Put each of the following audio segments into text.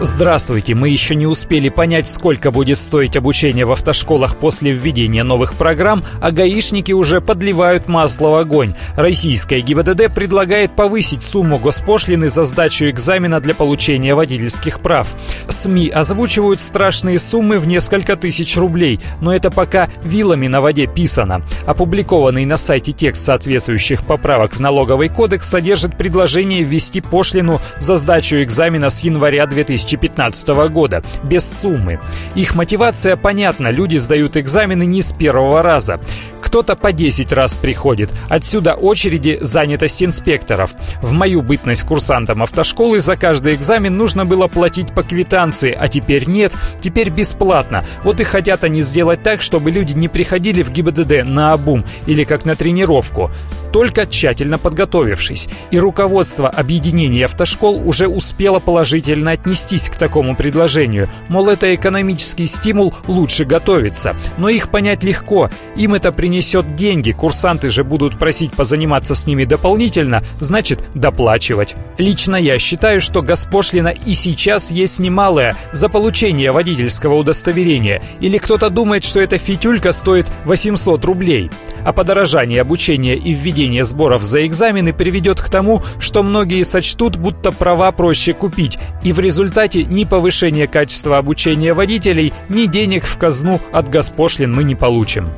Здравствуйте! Мы еще не успели понять, сколько будет стоить обучение в автошколах после введения новых программ, а гаишники уже подливают масло в огонь. Российская ГИБДД предлагает повысить сумму госпошлины за сдачу экзамена для получения водительских прав. СМИ озвучивают страшные суммы в несколько тысяч рублей, но это пока вилами на воде писано. Опубликованный на сайте текст соответствующих поправок в налоговый кодекс содержит предложение ввести пошлину за сдачу экзамена с января 2000 2015 года, без суммы. Их мотивация понятна, люди сдают экзамены не с первого раза. Кто-то по 10 раз приходит. Отсюда очереди занятость инспекторов. В мою бытность курсантом автошколы за каждый экзамен нужно было платить по квитанции, а теперь нет, теперь бесплатно. Вот и хотят они сделать так, чтобы люди не приходили в ГИБДД на обум или как на тренировку только тщательно подготовившись. И руководство объединения автошкол уже успело положительно отнестись к такому предложению. Мол, это экономический стимул лучше готовиться. Но их понять легко. Им это принесет деньги. Курсанты же будут просить позаниматься с ними дополнительно, значит доплачивать. Лично я считаю, что госпошлина и сейчас есть немалая за получение водительского удостоверения. Или кто-то думает, что эта фитюлька стоит 800 рублей. А подорожание обучения и введение сборов за экзамены приведет к тому, что многие сочтут, будто права проще купить, и в результате ни повышения качества обучения водителей, ни денег в казну от госпошлин мы не получим.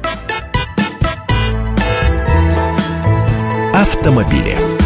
Автомобили.